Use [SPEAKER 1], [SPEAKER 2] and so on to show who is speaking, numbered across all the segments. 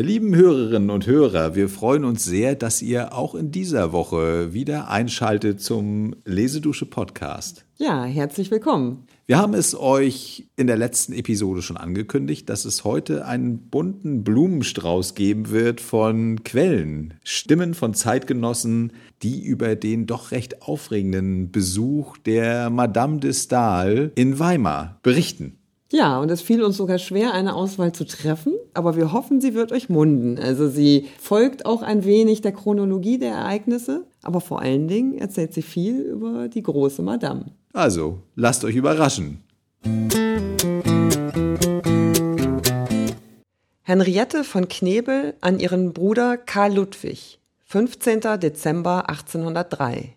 [SPEAKER 1] Ihr lieben Hörerinnen und Hörer, wir freuen uns sehr, dass ihr auch in dieser Woche wieder einschaltet zum Lesedusche Podcast.
[SPEAKER 2] Ja, herzlich willkommen.
[SPEAKER 1] Wir haben es euch in der letzten Episode schon angekündigt, dass es heute einen bunten Blumenstrauß geben wird von Quellen, Stimmen von Zeitgenossen, die über den doch recht aufregenden Besuch der Madame de Stahl in Weimar berichten.
[SPEAKER 2] Ja, und es fiel uns sogar schwer, eine Auswahl zu treffen, aber wir hoffen, sie wird euch munden. Also sie folgt auch ein wenig der Chronologie der Ereignisse, aber vor allen Dingen erzählt sie viel über die große Madame.
[SPEAKER 1] Also, lasst euch überraschen.
[SPEAKER 2] Henriette von Knebel an ihren Bruder Karl Ludwig, 15. Dezember 1803.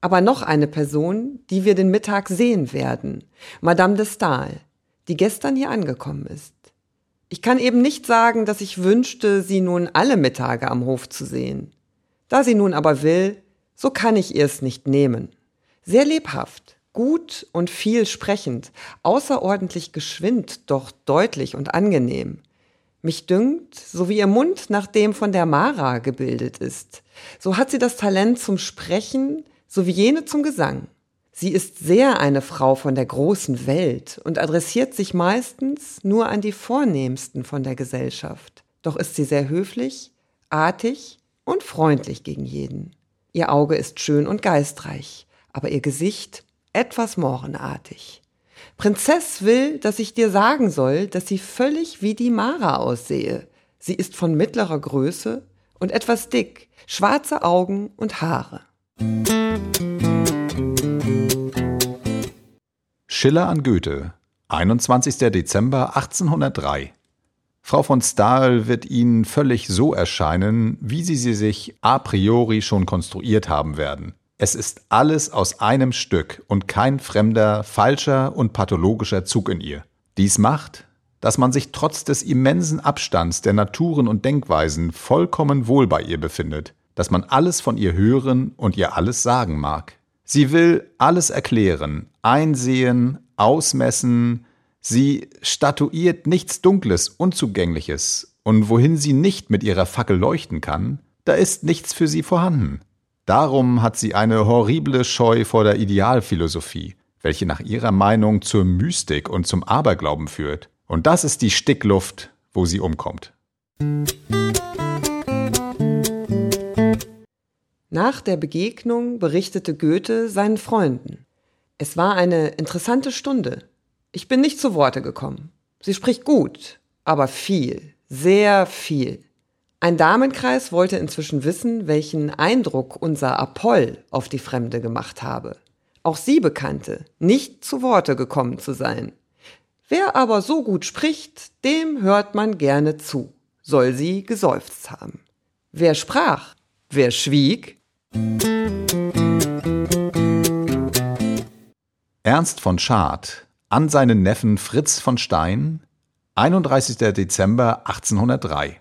[SPEAKER 2] Aber noch eine Person, die wir den Mittag sehen werden, Madame de Stahl die gestern hier angekommen ist. Ich kann eben nicht sagen, dass ich wünschte, sie nun alle Mittage am Hof zu sehen. Da sie nun aber will, so kann ich ihr es nicht nehmen. Sehr lebhaft, gut und viel sprechend, außerordentlich geschwind, doch deutlich und angenehm. Mich dünkt, so wie ihr Mund nach dem von der Mara gebildet ist, so hat sie das Talent zum Sprechen, so wie jene zum Gesang. Sie ist sehr eine Frau von der großen Welt und adressiert sich meistens nur an die Vornehmsten von der Gesellschaft. Doch ist sie sehr höflich, artig und freundlich gegen jeden. Ihr Auge ist schön und geistreich, aber ihr Gesicht etwas mohrenartig. Prinzess will, dass ich dir sagen soll, dass sie völlig wie die Mara aussehe. Sie ist von mittlerer Größe und etwas dick, schwarze Augen und Haare.
[SPEAKER 1] Schiller an Goethe, 21. Dezember 1803. Frau von Stahl wird Ihnen völlig so erscheinen, wie Sie sie sich a priori schon konstruiert haben werden. Es ist alles aus einem Stück und kein fremder, falscher und pathologischer Zug in ihr. Dies macht, dass man sich trotz des immensen Abstands der Naturen und Denkweisen vollkommen wohl bei ihr befindet, dass man alles von ihr hören und ihr alles sagen mag. Sie will alles erklären, einsehen, ausmessen, sie statuiert nichts Dunkles, Unzugängliches, und wohin sie nicht mit ihrer Fackel leuchten kann, da ist nichts für sie vorhanden. Darum hat sie eine horrible Scheu vor der Idealphilosophie, welche nach ihrer Meinung zur Mystik und zum Aberglauben führt. Und das ist die Stickluft, wo sie umkommt.
[SPEAKER 2] Nach der Begegnung berichtete Goethe seinen Freunden. Es war eine interessante Stunde. Ich bin nicht zu Worte gekommen. Sie spricht gut, aber viel, sehr viel. Ein Damenkreis wollte inzwischen wissen, welchen Eindruck unser Apoll auf die Fremde gemacht habe. Auch sie bekannte, nicht zu Worte gekommen zu sein. Wer aber so gut spricht, dem hört man gerne zu, soll sie geseufzt haben. Wer sprach, wer schwieg,
[SPEAKER 1] Ernst von Schad an seinen Neffen Fritz von Stein 31. Dezember 1803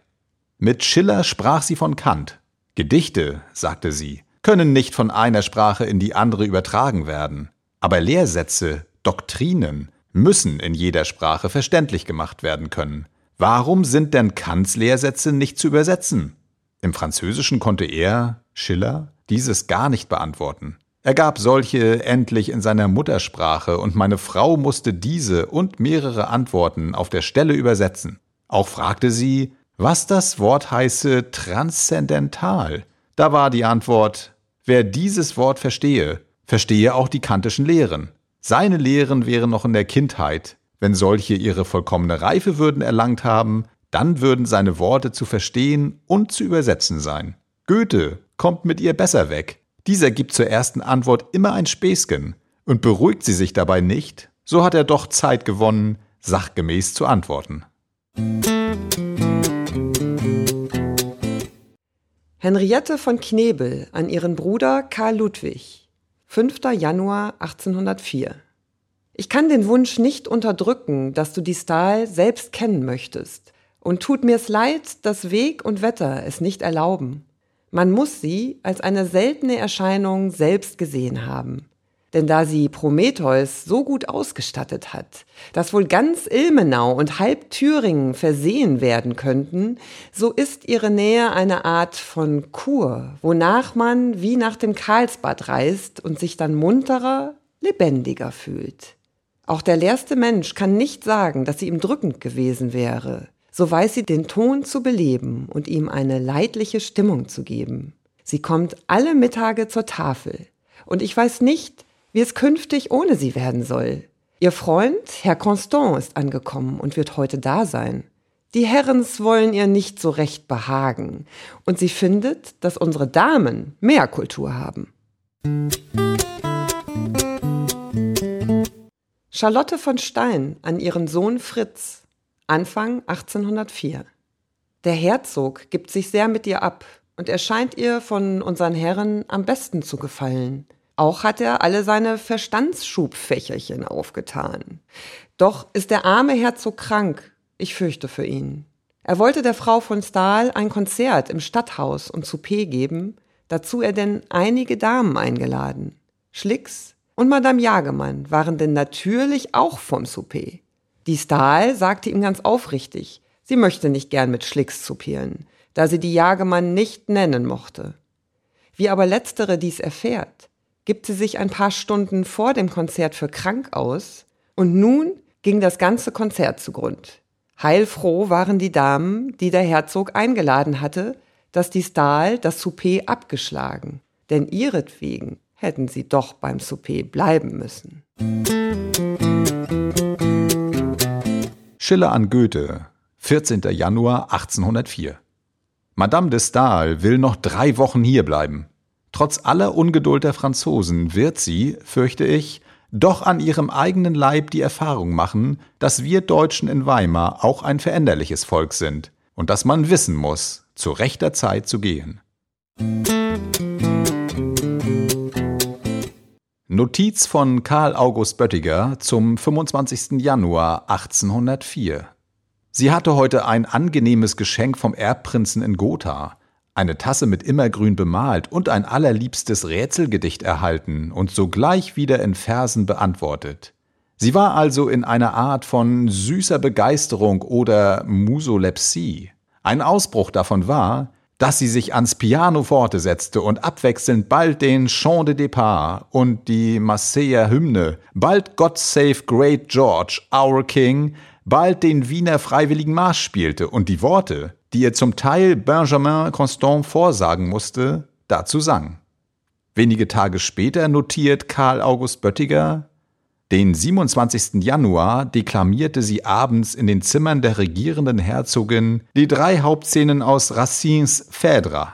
[SPEAKER 1] Mit Schiller sprach sie von Kant. Gedichte, sagte sie, können nicht von einer Sprache in die andere übertragen werden, aber Lehrsätze, Doktrinen müssen in jeder Sprache verständlich gemacht werden können. Warum sind denn Kants Lehrsätze nicht zu übersetzen? Im Französischen konnte er, Schiller, dieses gar nicht beantworten. Er gab solche endlich in seiner Muttersprache, und meine Frau musste diese und mehrere Antworten auf der Stelle übersetzen. Auch fragte sie, was das Wort heiße transzendental. Da war die Antwort, wer dieses Wort verstehe, verstehe auch die kantischen Lehren. Seine Lehren wären noch in der Kindheit. Wenn solche ihre vollkommene Reife würden erlangt haben, dann würden seine Worte zu verstehen und zu übersetzen sein. Goethe kommt mit ihr besser weg. Dieser gibt zur ersten Antwort immer ein Späßchen und beruhigt sie sich dabei nicht, so hat er doch Zeit gewonnen, sachgemäß zu antworten.
[SPEAKER 2] Henriette von Knebel an ihren Bruder Karl Ludwig 5. Januar 1804 Ich kann den Wunsch nicht unterdrücken, dass du die Stahl selbst kennen möchtest, und tut mir's leid, dass Weg und Wetter es nicht erlauben. Man muss sie als eine seltene Erscheinung selbst gesehen haben. Denn da sie Prometheus so gut ausgestattet hat, dass wohl ganz Ilmenau und halb Thüringen versehen werden könnten, so ist ihre Nähe eine Art von Kur, wonach man wie nach dem Karlsbad reist und sich dann munterer, lebendiger fühlt. Auch der leerste Mensch kann nicht sagen, dass sie ihm drückend gewesen wäre. So weiß sie den Ton zu beleben und ihm eine leidliche Stimmung zu geben. Sie kommt alle Mittage zur Tafel. Und ich weiß nicht, wie es künftig ohne sie werden soll. Ihr Freund, Herr Constant, ist angekommen und wird heute da sein. Die Herrens wollen ihr nicht so recht behagen, und sie findet, dass unsere Damen mehr Kultur haben. Charlotte von Stein an ihren Sohn Fritz, Anfang 1804. Der Herzog gibt sich sehr mit ihr ab, und er scheint ihr von unseren Herren am besten zu gefallen. Auch hat er alle seine Verstandsschubfächerchen aufgetan. Doch ist der arme Herzog krank. Ich fürchte für ihn. Er wollte der Frau von Stahl ein Konzert im Stadthaus und Souper geben, dazu er denn einige Damen eingeladen. Schlicks und Madame Jagemann waren denn natürlich auch vom Souper. Die Stahl sagte ihm ganz aufrichtig, sie möchte nicht gern mit Schlicks soupieren, da sie die Jagemann nicht nennen mochte. Wie aber letztere dies erfährt, gibt sie sich ein paar Stunden vor dem Konzert für krank aus und nun ging das ganze Konzert zugrund. Heilfroh waren die Damen, die der Herzog eingeladen hatte, dass die Stahl das Souper abgeschlagen, denn ihretwegen hätten sie doch beim Souper bleiben müssen.
[SPEAKER 1] Schiller an Goethe, 14. Januar 1804. Madame de Stahl will noch drei Wochen hierbleiben. Trotz aller Ungeduld der Franzosen wird sie, fürchte ich, doch an ihrem eigenen Leib die Erfahrung machen, dass wir Deutschen in Weimar auch ein veränderliches Volk sind und dass man wissen muss, zu rechter Zeit zu gehen. Notiz von Karl August Böttiger zum 25. Januar 1804. Sie hatte heute ein angenehmes Geschenk vom Erbprinzen in Gotha eine Tasse mit Immergrün bemalt und ein allerliebstes Rätselgedicht erhalten und sogleich wieder in Versen beantwortet. Sie war also in einer Art von süßer Begeisterung oder Musolepsie. Ein Ausbruch davon war, dass sie sich ans Pianoforte setzte und abwechselnd bald den Chant de Départ und die Marseiller Hymne, bald God Save Great George, Our King, bald den Wiener Freiwilligen Marsch spielte und die Worte, die ihr zum Teil Benjamin Constant vorsagen musste, dazu sang. Wenige Tage später notiert Karl August Böttiger, den 27. Januar deklamierte sie abends in den Zimmern der regierenden Herzogin die drei Hauptszenen aus Racines Phèdre.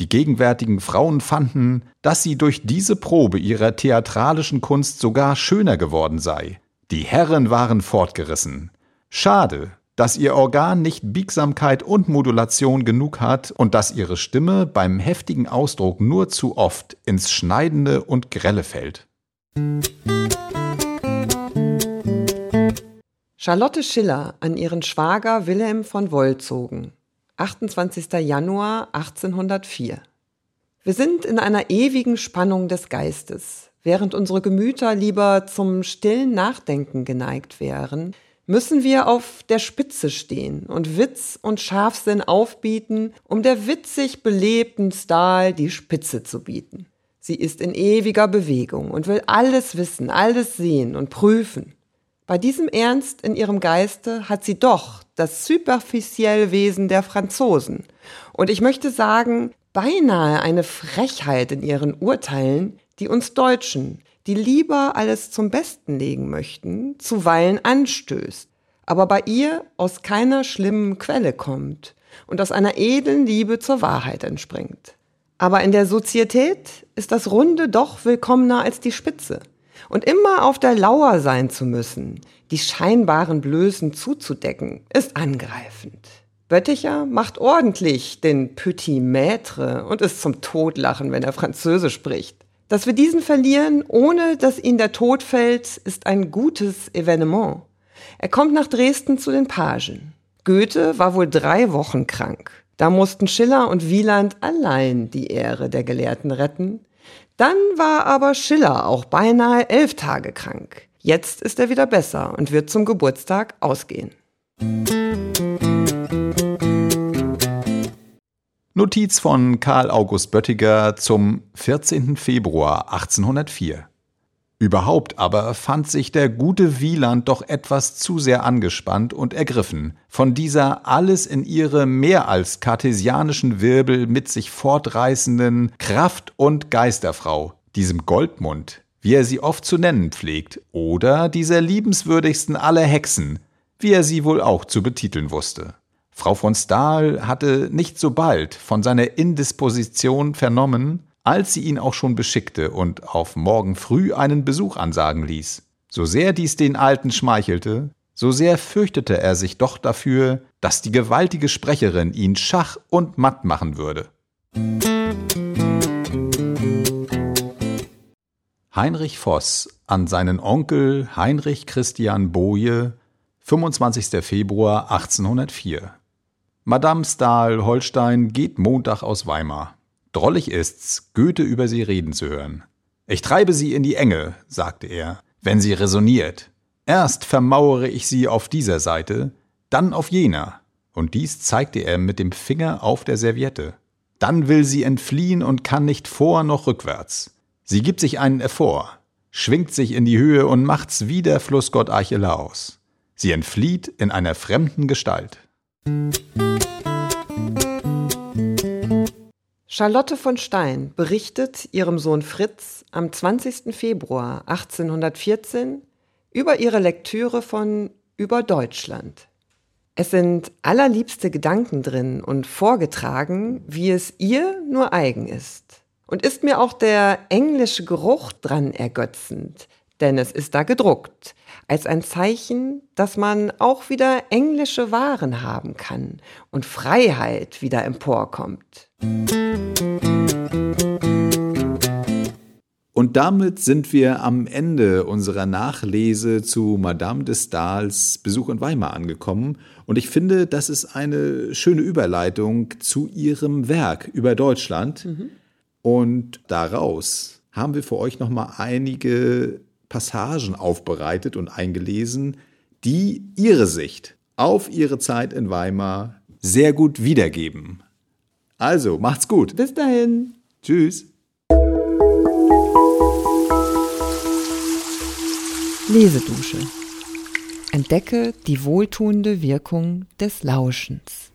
[SPEAKER 1] Die gegenwärtigen Frauen fanden, dass sie durch diese Probe ihrer theatralischen Kunst sogar schöner geworden sei. Die Herren waren fortgerissen. Schade, dass ihr Organ nicht Biegsamkeit und Modulation genug hat und dass ihre Stimme beim heftigen Ausdruck nur zu oft ins Schneidende und Grelle fällt.
[SPEAKER 2] Charlotte Schiller an ihren Schwager Wilhelm von Wollzogen, 28. Januar 1804. Wir sind in einer ewigen Spannung des Geistes. Während unsere Gemüter lieber zum stillen Nachdenken geneigt wären, müssen wir auf der Spitze stehen und Witz und Scharfsinn aufbieten, um der witzig belebten Stahl die Spitze zu bieten. Sie ist in ewiger Bewegung und will alles wissen, alles sehen und prüfen. Bei diesem Ernst in ihrem Geiste hat sie doch das superficielle Wesen der Franzosen. Und ich möchte sagen, beinahe eine Frechheit in ihren Urteilen, die uns Deutschen, die lieber alles zum Besten legen möchten, zuweilen anstößt, aber bei ihr aus keiner schlimmen Quelle kommt und aus einer edlen Liebe zur Wahrheit entspringt. Aber in der Sozietät ist das Runde doch willkommener als die Spitze. Und immer auf der Lauer sein zu müssen, die scheinbaren Blößen zuzudecken, ist angreifend. Bötticher macht ordentlich den Petit Maître und ist zum Todlachen, wenn er Französisch spricht. Dass wir diesen verlieren, ohne dass ihn der Tod fällt, ist ein gutes Evenement. Er kommt nach Dresden zu den Pagen. Goethe war wohl drei Wochen krank. Da mussten Schiller und Wieland allein die Ehre der Gelehrten retten. Dann war aber Schiller auch beinahe elf Tage krank. Jetzt ist er wieder besser und wird zum Geburtstag ausgehen.
[SPEAKER 1] Notiz von Karl August Böttiger zum 14. Februar 1804. Überhaupt aber fand sich der gute Wieland doch etwas zu sehr angespannt und ergriffen von dieser alles in ihre mehr als kartesianischen Wirbel mit sich fortreißenden Kraft- und Geisterfrau, diesem Goldmund, wie er sie oft zu nennen pflegt, oder dieser liebenswürdigsten aller Hexen, wie er sie wohl auch zu betiteln wusste. Frau von Stahl hatte nicht so bald von seiner Indisposition vernommen, als sie ihn auch schon beschickte und auf morgen früh einen Besuch ansagen ließ. So sehr dies den Alten schmeichelte, so sehr fürchtete er sich doch dafür, dass die gewaltige Sprecherin ihn schach und matt machen würde. Heinrich Voss an seinen Onkel Heinrich Christian Boje, 25. Februar 1804. Madame Stahl Holstein geht Montag aus Weimar. Drollig ist's, Goethe über sie reden zu hören. Ich treibe sie in die Enge, sagte er, wenn sie resoniert. Erst vermauere ich sie auf dieser Seite, dann auf jener. Und dies zeigte er mit dem Finger auf der Serviette. Dann will sie entfliehen und kann nicht vor noch rückwärts. Sie gibt sich einen Effort, schwingt sich in die Höhe und macht's wie der Flussgott Archelaus. Sie entflieht in einer fremden Gestalt.
[SPEAKER 2] Charlotte von Stein berichtet ihrem Sohn Fritz am 20. Februar 1814 über ihre Lektüre von Über Deutschland. Es sind allerliebste Gedanken drin und vorgetragen, wie es ihr nur eigen ist. Und ist mir auch der englische Geruch dran ergötzend, denn es ist da gedruckt, als ein Zeichen, dass man auch wieder englische Waren haben kann und Freiheit wieder emporkommt.
[SPEAKER 1] Und damit sind wir am Ende unserer Nachlese zu Madame de Stahls Besuch in Weimar angekommen. Und ich finde, das ist eine schöne Überleitung zu ihrem Werk über Deutschland. Mhm. Und daraus haben wir für euch nochmal einige Passagen aufbereitet und eingelesen, die ihre Sicht auf ihre Zeit in Weimar sehr gut wiedergeben. Also, macht's gut.
[SPEAKER 2] Bis dahin.
[SPEAKER 1] Tschüss.
[SPEAKER 2] Lesedusche. Entdecke die wohltuende Wirkung des Lauschens.